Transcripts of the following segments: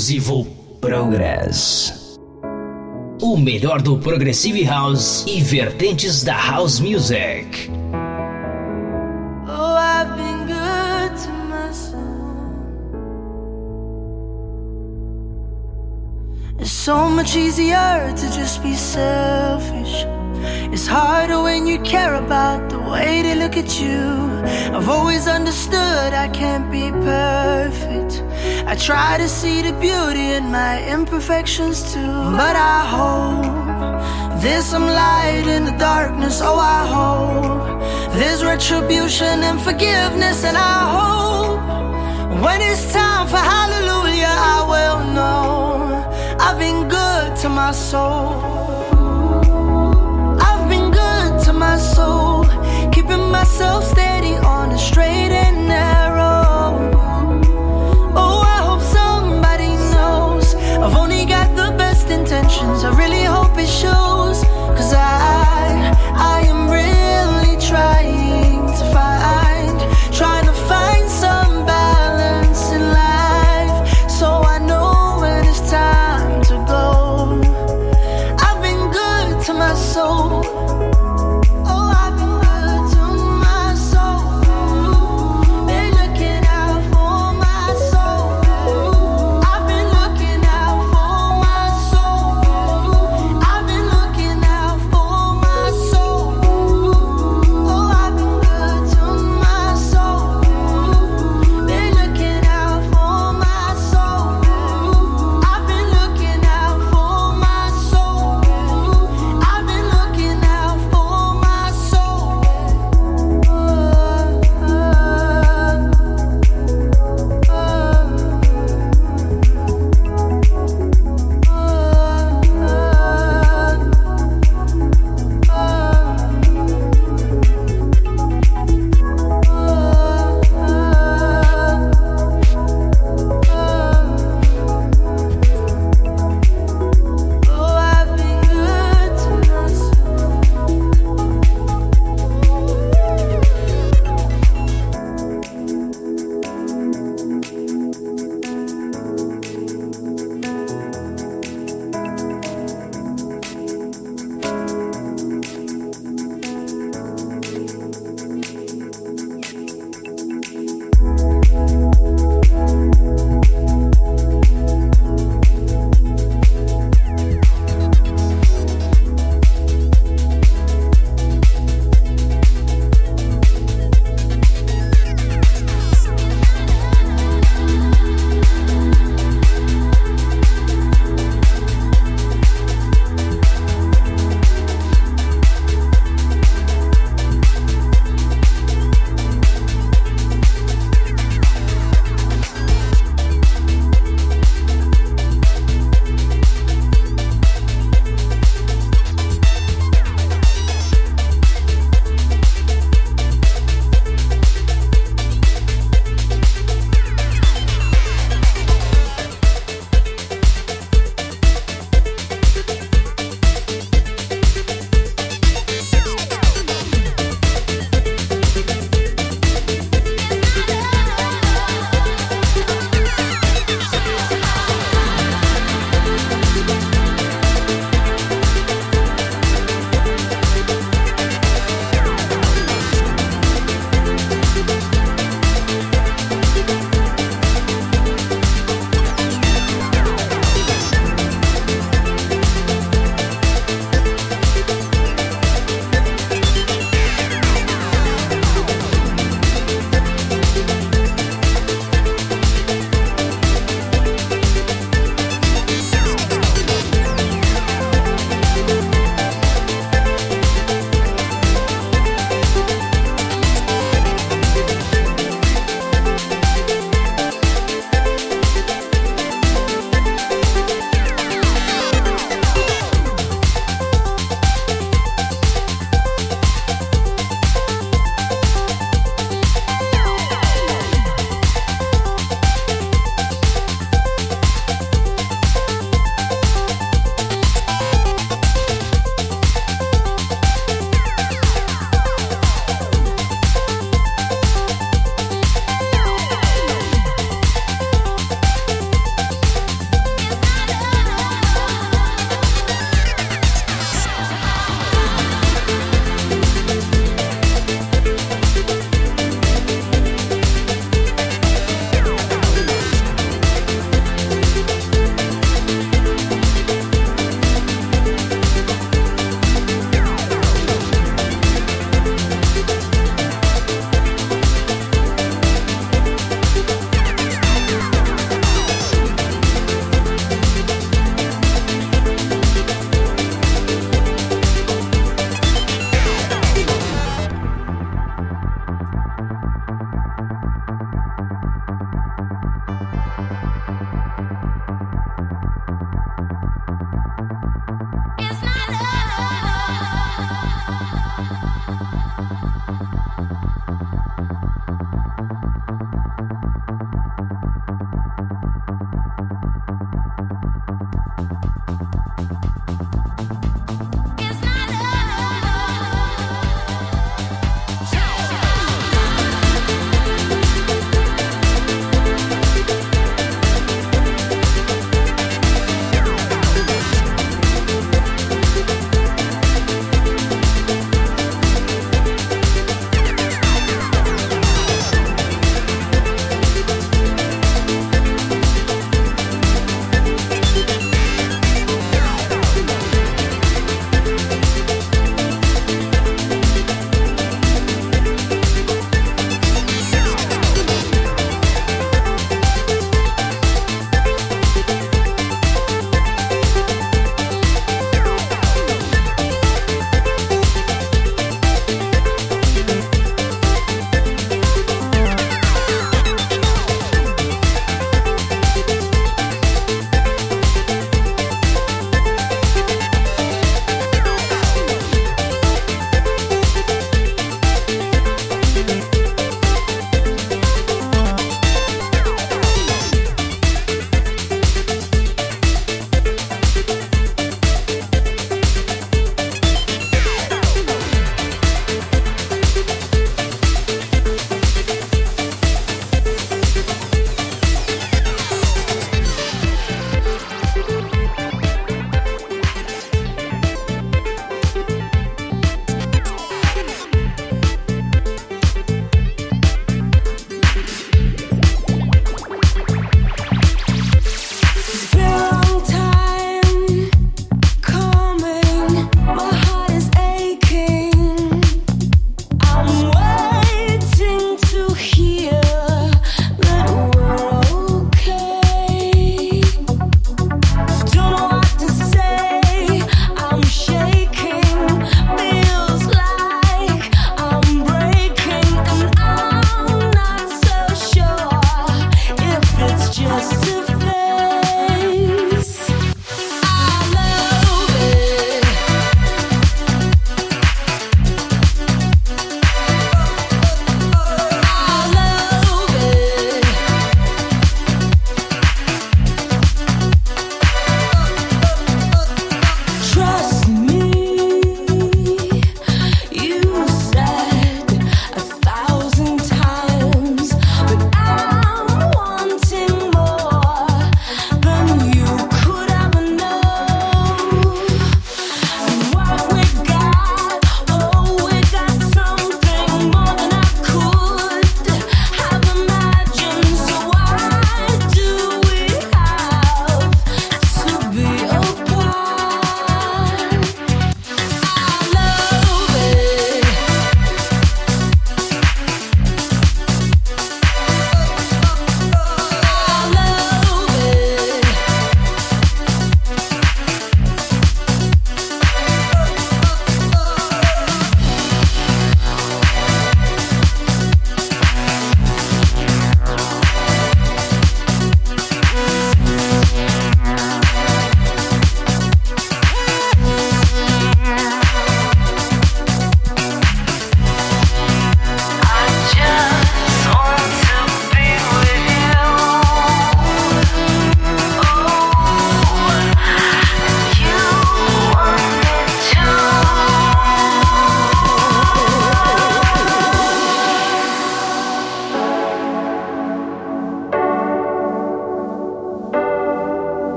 Exclusivo Progress. O melhor do Progressive House e vertentes da House Music. Oh. It's so much easier to just be selfish. It's harder when you care about the way they look at you. I've always understood I can't be perfect. I try to see the beauty in my imperfections too. But I hope there's some light in the darkness. Oh, I hope there's retribution and forgiveness. And I hope when it's time for hallelujah, I will know I've been good to my soul. I've been good to my soul, keeping myself steady on a straight and intentions. I really hope it shows,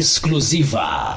exclusiva.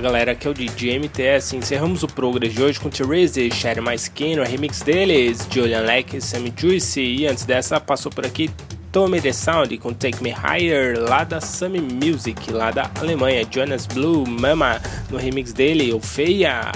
Galera, aqui é o DJ MTS. Encerramos o Progress de hoje com Therese, Share My Skin, o remix deles, Julian Leck, Sammy Juicy. E antes dessa, passou por aqui Tommy The Sound com Take Me Higher, lá da Sammy Music, lá da Alemanha. Jonas Blue, Mama, no remix dele, o Feia.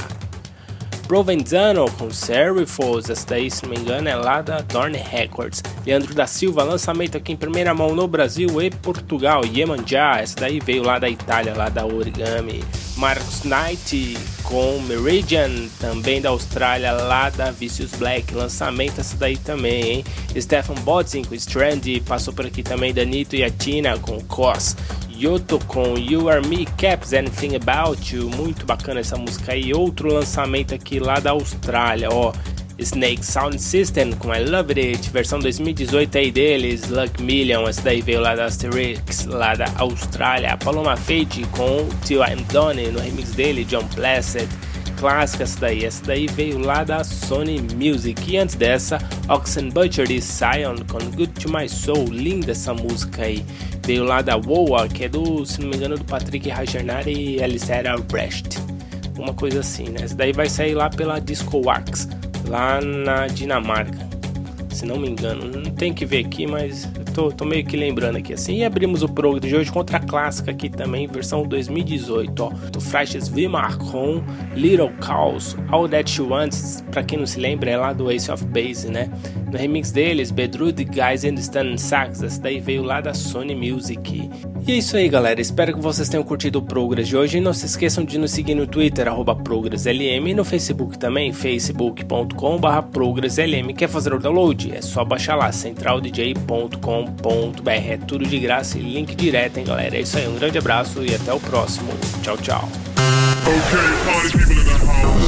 Provenzano com Serifos, essa daí, se não me engano, é lá da Dorn Records. Leandro da Silva, lançamento aqui em primeira mão no Brasil e Portugal. Iemanjá, essa daí veio lá da Itália, lá da Origami. Marcos Knight com Meridian, também da Austrália, lá da Vicious Black. Lançamento essa daí também, hein? Stefan Bodzin com Strand, passou por aqui também Danito e a Tina com Cos. Yoto com You Are Me, Caps Anything About You, muito bacana essa música aí. Outro lançamento aqui lá da Austrália, ó. Snake Sound System com I Love It, versão 2018 aí deles, Luck Million, essa daí veio lá da Asterix, lá da Austrália. Paloma Fade com Till I'm Done, no remix dele, John Placid clássica essa daí. Essa daí veio lá da Sony Music. E antes dessa, Oxen Butcher e Sion com Good to My Soul. Linda essa música aí. Veio lá da Woa, que é do, se não me engano, do Patrick Rajanar e Alistair Albrecht. Uma coisa assim, né? Essa daí vai sair lá pela Disco Wax, lá na Dinamarca se não me engano. Não tem que ver aqui, mas tô, tô, meio que lembrando aqui assim. E abrimos o Progress de hoje contra a clássica aqui também, versão 2018, ó. Do Frashes Vimar com Little Chaos, All That She Wants, pra quem não se lembra, é lá do Ace of Base, né? No remix deles, Bedrood Guys and Stand Sax, essa daí veio lá da Sony Music. E é isso aí, galera. Espero que vocês tenham curtido o Progress de hoje. E não se esqueçam de nos seguir no Twitter, ProgressLM, e no Facebook também, facebook.com.br ProgressLM. Quer fazer o download? É só baixar lá, centraldj.com.br. É tudo de graça e link direto, hein, galera? É isso aí, um grande abraço e até o próximo. Tchau, tchau.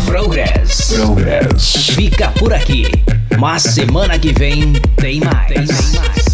Progress. Progress. Fica por aqui. Mas semana que vem tem mais. Tem mais.